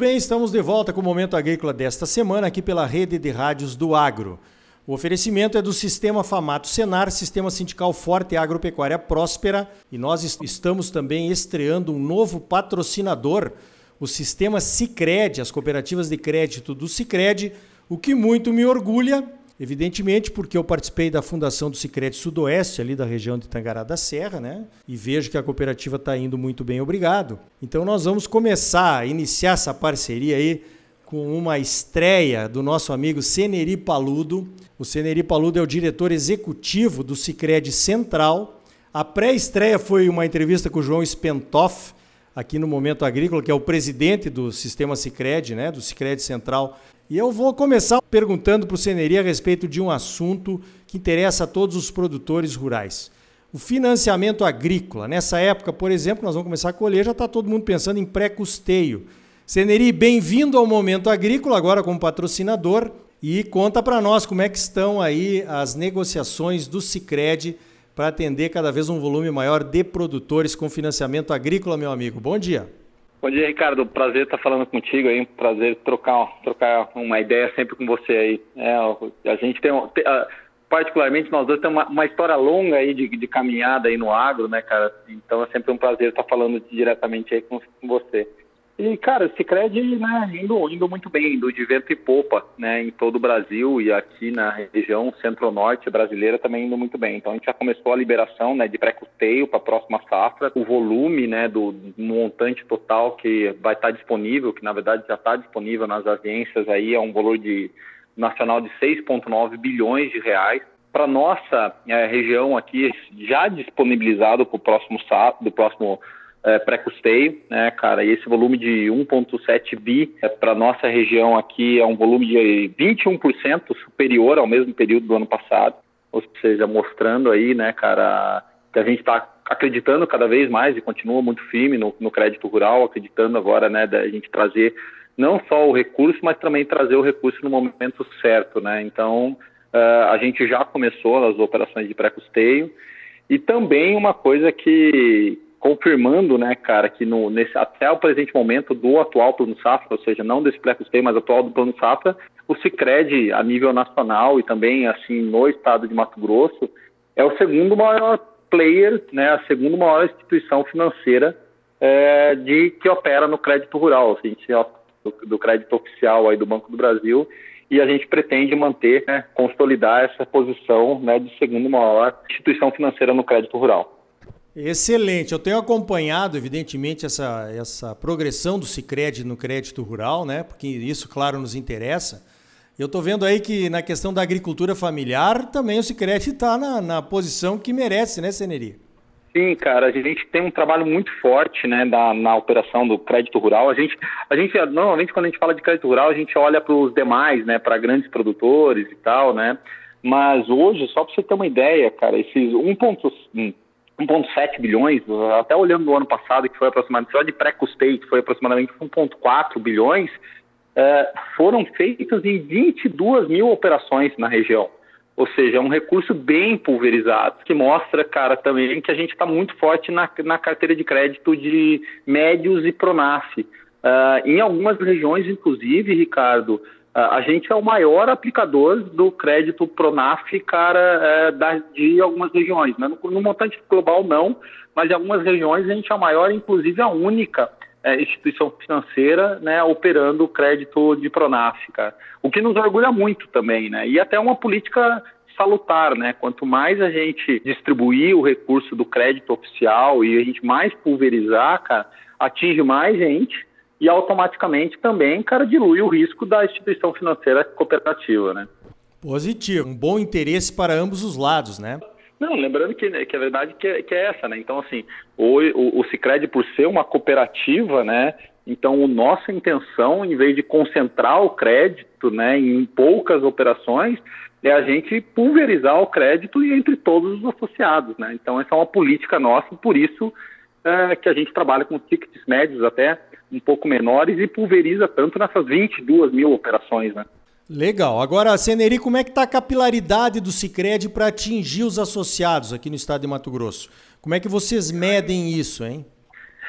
Bem, estamos de volta com o Momento Agrícola desta semana aqui pela rede de rádios do Agro. O oferecimento é do Sistema Famato Senar, Sistema Sindical Forte e Agropecuária Próspera, e nós estamos também estreando um novo patrocinador, o Sistema Sicredi, as cooperativas de crédito do Sicredi, o que muito me orgulha, Evidentemente, porque eu participei da fundação do Sicredi Sudoeste, ali da região de Tangará da Serra, né? E vejo que a cooperativa está indo muito bem, obrigado. Então nós vamos começar iniciar essa parceria aí com uma estreia do nosso amigo Seneri Paludo. O Seneri Paludo é o diretor executivo do Sicredi Central. A pré-estreia foi uma entrevista com o João Spentoff, aqui no Momento Agrícola, que é o presidente do sistema Sicredi, né, do Sicredi Central e eu vou começar perguntando para o Seneri a respeito de um assunto que interessa a todos os produtores rurais. O financiamento agrícola. Nessa época, por exemplo, nós vamos começar a colher, já está todo mundo pensando em pré-custeio. Seneri, bem-vindo ao Momento Agrícola, agora como patrocinador, e conta para nós como é que estão aí as negociações do Cicred para atender cada vez um volume maior de produtores com financiamento agrícola, meu amigo. Bom dia. Bom dia, Ricardo. Prazer estar falando contigo aí. Prazer trocar, trocar uma ideia sempre com você aí. É, a gente tem, particularmente nós dois temos uma, uma história longa aí de, de, caminhada aí no agro, né, cara? Então é sempre um prazer estar falando diretamente aí com, com você. E, cara, o Cicred, né, indo, indo muito bem, indo de vento e popa, né, em todo o Brasil e aqui na região centro-norte brasileira também indo muito bem. Então, a gente já começou a liberação, né, de pré-custeio para a próxima safra. O volume, né, do, montante total que vai estar disponível, que na verdade já está disponível nas agências aí, é um valor de nacional de 6,9 bilhões de reais para nossa é, região aqui já disponibilizado para o próximo do próximo é, pré-custeio, né, cara? E esse volume de 1,7 bi é, para nossa região aqui é um volume de 21% superior ao mesmo período do ano passado, ou seja, mostrando aí, né, cara, que a gente está acreditando cada vez mais e continua muito firme no, no crédito rural, acreditando agora, né, da gente trazer não só o recurso, mas também trazer o recurso no momento certo, né? Então, uh, a gente já começou as operações de pré-custeio e também uma coisa que, confirmando, né, cara, que no, nesse, até o presente momento do atual Plano Safra, ou seja, não desse pré-custeio, mas atual do Plano Safra, o Cicred, a nível nacional e também, assim, no estado de Mato Grosso, é o segundo maior player, né, a segunda maior instituição financeira é, de que opera no crédito rural, assim, do, do crédito oficial aí do Banco do Brasil, e a gente pretende manter, né, consolidar essa posição né, de segundo maior instituição financeira no crédito rural. Excelente. Eu tenho acompanhado, evidentemente, essa, essa progressão do Cicred no crédito rural, né? Porque isso, claro, nos interessa. Eu estou vendo aí que na questão da agricultura familiar também o Cicred está na, na posição que merece, né, Seneri? Sim, cara, a gente tem um trabalho muito forte, né, da, na operação do crédito rural. A gente, a gente, normalmente, quando a gente fala de crédito rural, a gente olha para os demais, né, para grandes produtores e tal, né. Mas hoje, só para você ter uma ideia, cara, esses 1,5 1,7 bilhões, até olhando no ano passado, que foi aproximadamente, só de pré-custeio, que foi aproximadamente 1,4 bilhões, é, foram feitas em 22 mil operações na região. Ou seja, é um recurso bem pulverizado, que mostra, cara, também que a gente está muito forte na, na carteira de crédito de médios e Pronaf. Uh, em algumas regiões, inclusive, Ricardo, a gente é o maior aplicador do crédito Pronaf, cara, é, de algumas regiões. Né? No, no, montante global, não, mas em algumas regiões a gente é a maior, inclusive a única é, instituição financeira né, operando o crédito de Pronaf, cara. O que nos orgulha muito também, né? E até uma política salutar, né? Quanto mais a gente distribuir o recurso do crédito oficial e a gente mais pulverizar, cara, atinge mais gente e automaticamente também, cara, dilui o risco da instituição financeira cooperativa, né? Positivo, um bom interesse para ambos os lados, né? Não, lembrando que, que a verdade que é, que é essa, né? Então, assim, o, o, o Cicred, por ser uma cooperativa, né? Então, a nossa intenção, em vez de concentrar o crédito né, em poucas operações, é a gente pulverizar o crédito entre todos os associados, né? Então, essa é uma política nossa, por isso é, que a gente trabalha com tickets médios até um pouco menores e pulveriza tanto nessas 22 mil operações, né? Legal. Agora, Seneri, como é que está a capilaridade do Cicred para atingir os associados aqui no estado de Mato Grosso? Como é que vocês medem isso, hein?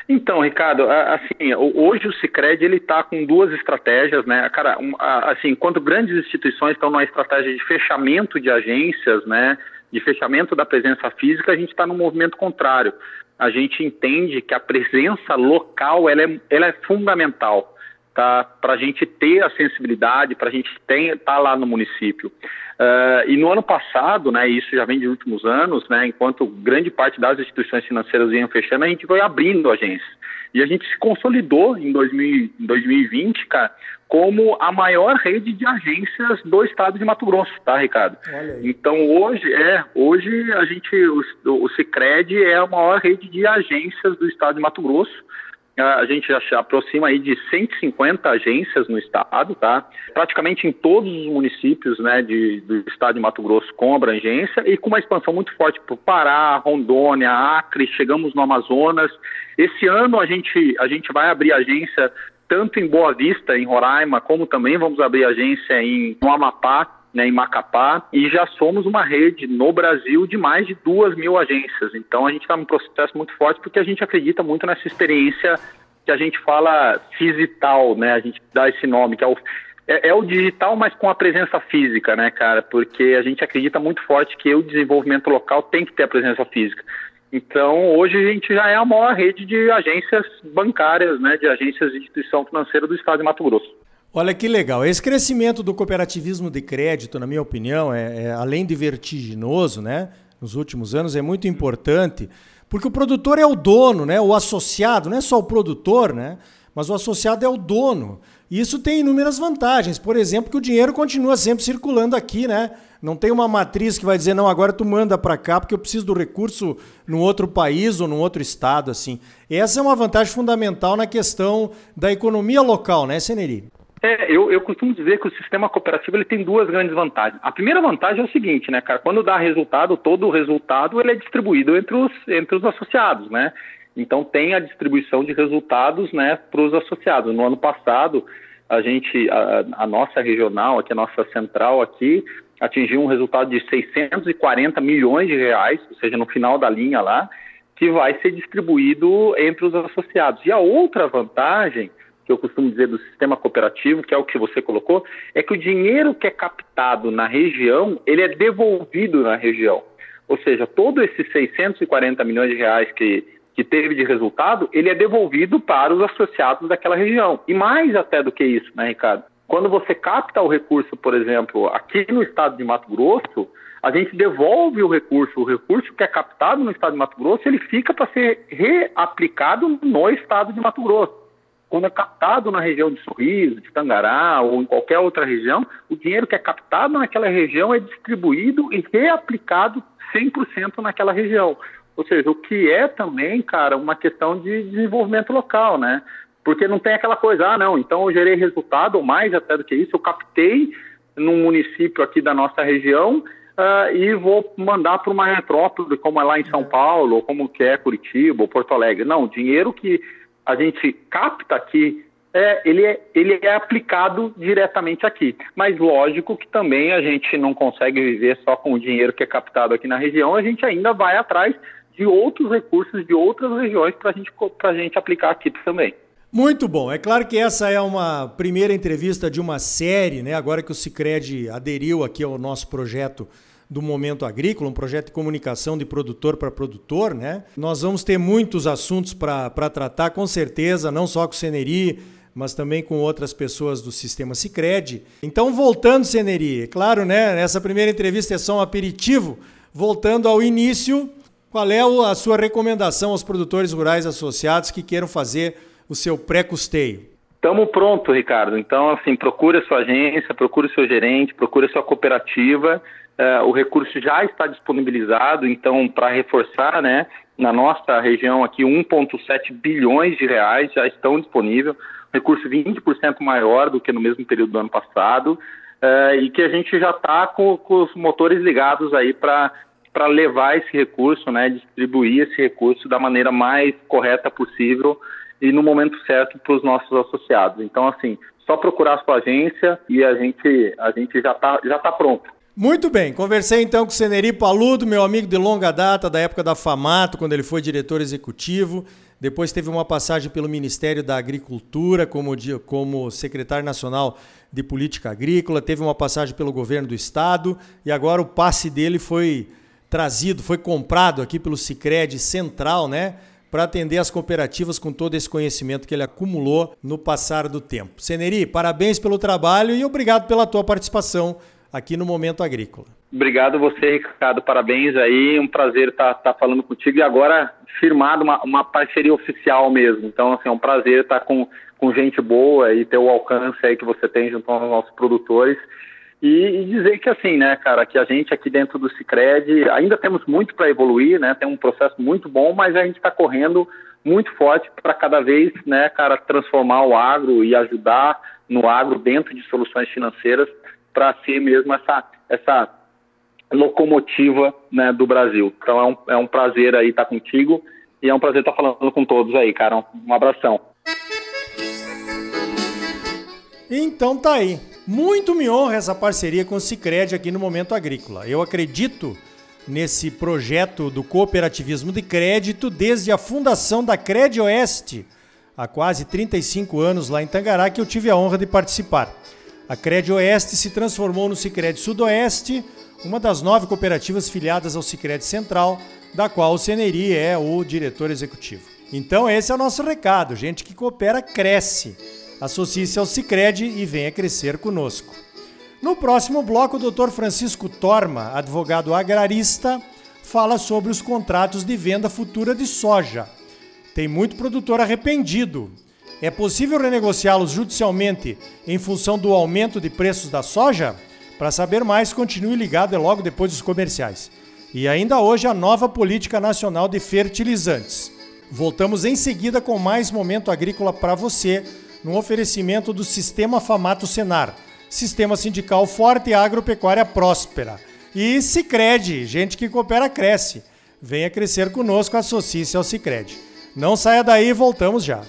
Então, Ricardo, assim, hoje o Sicredi ele está com duas estratégias, né? Cara, assim, enquanto grandes instituições estão numa estratégia de fechamento de agências, né? De fechamento da presença física, a gente está no movimento contrário. A gente entende que a presença local ela é, ela é fundamental tá? para a gente ter a sensibilidade, para a gente estar tá lá no município. Uh, e no ano passado, né, isso já vem de últimos anos, né, enquanto grande parte das instituições financeiras iam fechando, a gente foi abrindo agências. E a gente se consolidou em 2000, 2020, cara, como a maior rede de agências do estado de Mato Grosso, tá, Ricardo? Então hoje é, hoje a gente, o, o Cicred é a maior rede de agências do estado de Mato Grosso a gente já se aproxima aí de 150 agências no estado, tá? Praticamente em todos os municípios, né, de, do estado de Mato Grosso com abrangência e com uma expansão muito forte para Pará, Rondônia, Acre, chegamos no Amazonas. Esse ano a gente, a gente vai abrir agência tanto em Boa Vista, em Roraima, como também vamos abrir agência em no Amapá, né, em Macapá, e já somos uma rede no Brasil de mais de duas mil agências. Então a gente está num processo muito forte porque a gente acredita muito nessa experiência que a gente fala digital, né? A gente dá esse nome, que é o, é, é o digital, mas com a presença física, né, cara? Porque a gente acredita muito forte que o desenvolvimento local tem que ter a presença física. Então, hoje a gente já é a maior rede de agências bancárias, né, de agências de instituição financeira do estado de Mato Grosso. Olha que legal. Esse crescimento do cooperativismo de crédito, na minha opinião, é, é, além de vertiginoso, né? Nos últimos anos, é muito importante, porque o produtor é o dono, né? O associado, não é só o produtor, né? Mas o associado é o dono. E isso tem inúmeras vantagens. Por exemplo, que o dinheiro continua sempre circulando aqui, né? Não tem uma matriz que vai dizer, não, agora tu manda para cá porque eu preciso do recurso num outro país ou num outro estado, assim. Essa é uma vantagem fundamental na questão da economia local, né, Seneri? É, eu, eu costumo dizer que o sistema cooperativo ele tem duas grandes vantagens. A primeira vantagem é o seguinte, né, cara? Quando dá resultado, todo o resultado ele é distribuído entre os, entre os associados, né? Então tem a distribuição de resultados, né, para os associados. No ano passado, a gente, a, a, nossa regional, aqui a nossa central aqui, atingiu um resultado de 640 milhões de reais, ou seja, no final da linha lá, que vai ser distribuído entre os associados. E a outra vantagem que eu costumo dizer do sistema cooperativo, que é o que você colocou, é que o dinheiro que é captado na região, ele é devolvido na região. Ou seja, todo esses 640 milhões de reais que, que teve de resultado, ele é devolvido para os associados daquela região. E mais até do que isso, né, Ricardo? Quando você capta o recurso, por exemplo, aqui no estado de Mato Grosso, a gente devolve o recurso. O recurso que é captado no estado de Mato Grosso, ele fica para ser reaplicado no estado de Mato Grosso quando é captado na região de Sorriso, de Tangará ou em qualquer outra região, o dinheiro que é captado naquela região é distribuído e reaplicado 100% naquela região. Ou seja, o que é também, cara, uma questão de desenvolvimento local, né? Porque não tem aquela coisa, ah, não, então eu gerei resultado, ou mais até do que isso, eu captei num município aqui da nossa região uh, e vou mandar para uma metrópole, como é lá em São Paulo, ou como que é Curitiba, ou Porto Alegre. Não, o dinheiro que a gente capta aqui, é, ele, é, ele é aplicado diretamente aqui. Mas lógico que também a gente não consegue viver só com o dinheiro que é captado aqui na região, a gente ainda vai atrás de outros recursos de outras regiões para gente, a gente aplicar aqui também. Muito bom. É claro que essa é uma primeira entrevista de uma série, né? Agora que o Cicred aderiu aqui ao nosso projeto do Momento Agrícola, um projeto de comunicação de produtor para produtor, né? Nós vamos ter muitos assuntos para tratar, com certeza, não só com o Seneri, mas também com outras pessoas do sistema Sicredi. Então, voltando, Seneri, é claro, né? Essa primeira entrevista é só um aperitivo. Voltando ao início, qual é a sua recomendação aos produtores rurais associados que queiram fazer o seu pré-custeio? Estamos pronto, Ricardo. Então, assim, procure a sua agência, procure o seu gerente, procure a sua cooperativa Uh, o recurso já está disponibilizado, então, para reforçar, né, na nossa região aqui, 1,7 bilhões de reais já estão disponíveis, recurso 20% maior do que no mesmo período do ano passado, uh, e que a gente já está com, com, os motores ligados aí para para levar esse recurso, né, distribuir esse recurso da maneira mais correta possível e no momento certo para os nossos associados. Então, assim, só procurar a sua agência e a gente a gente já está já tá pronto. Muito bem, conversei então com o Seneri Paludo, meu amigo de longa data, da época da Famato, quando ele foi diretor executivo. depois teve uma passagem pelo Ministério da Agricultura como, como secretário nacional de política agrícola, teve uma passagem pelo governo do estado e agora o passe dele foi trazido, foi comprado aqui pelo Sicredi Central, né? Para atender as cooperativas com todo esse conhecimento que ele acumulou no passar do tempo. Seneri, parabéns pelo trabalho e obrigado pela tua participação aqui no Momento Agrícola. Obrigado você, Ricardo. Parabéns aí. Um prazer estar, estar falando contigo e agora firmado uma, uma, parceria oficial mesmo. Então, assim, é um prazer estar com, com gente boa e ter o alcance aí que você tem junto aos nossos produtores. E, e, dizer que assim, né, cara, que a gente aqui dentro do Cicred ainda temos muito para evoluir, né? Tem um processo muito bom, mas a gente está correndo muito forte para cada vez, né, cara, transformar o agro e ajudar no agro dentro de soluções financeiras para ser mesmo essa essa locomotiva né, do Brasil. Então é um, é um prazer aí estar contigo e é um prazer estar falando com todos aí, cara. Um abração. Então tá aí. Muito me honra essa parceria com o Cicred aqui no Momento Agrícola. Eu acredito nesse projeto do cooperativismo de crédito desde a fundação da Cred Oeste, há quase 35 anos lá em Tangará, que eu tive a honra de participar. A Cred Oeste se transformou no Cicred Sudoeste, uma das nove cooperativas filiadas ao Sicredi Central, da qual o Ceneri é o diretor executivo. Então esse é o nosso recado, gente que coopera cresce. Associe-se ao Sicredi e venha crescer conosco. No próximo bloco, o Dr. Francisco Torma, advogado agrarista, fala sobre os contratos de venda futura de soja. Tem muito produtor arrependido. É possível renegociá-los judicialmente em função do aumento de preços da soja? Para saber mais, continue ligado, é logo depois dos comerciais. E ainda hoje a nova política nacional de fertilizantes. Voltamos em seguida com mais momento agrícola para você, no oferecimento do Sistema Famato Senar, Sistema Sindical Forte e Agropecuária Próspera. E Sicredi, gente que coopera cresce. Venha crescer conosco, associe-se ao Sicredi. Não saia daí, voltamos já.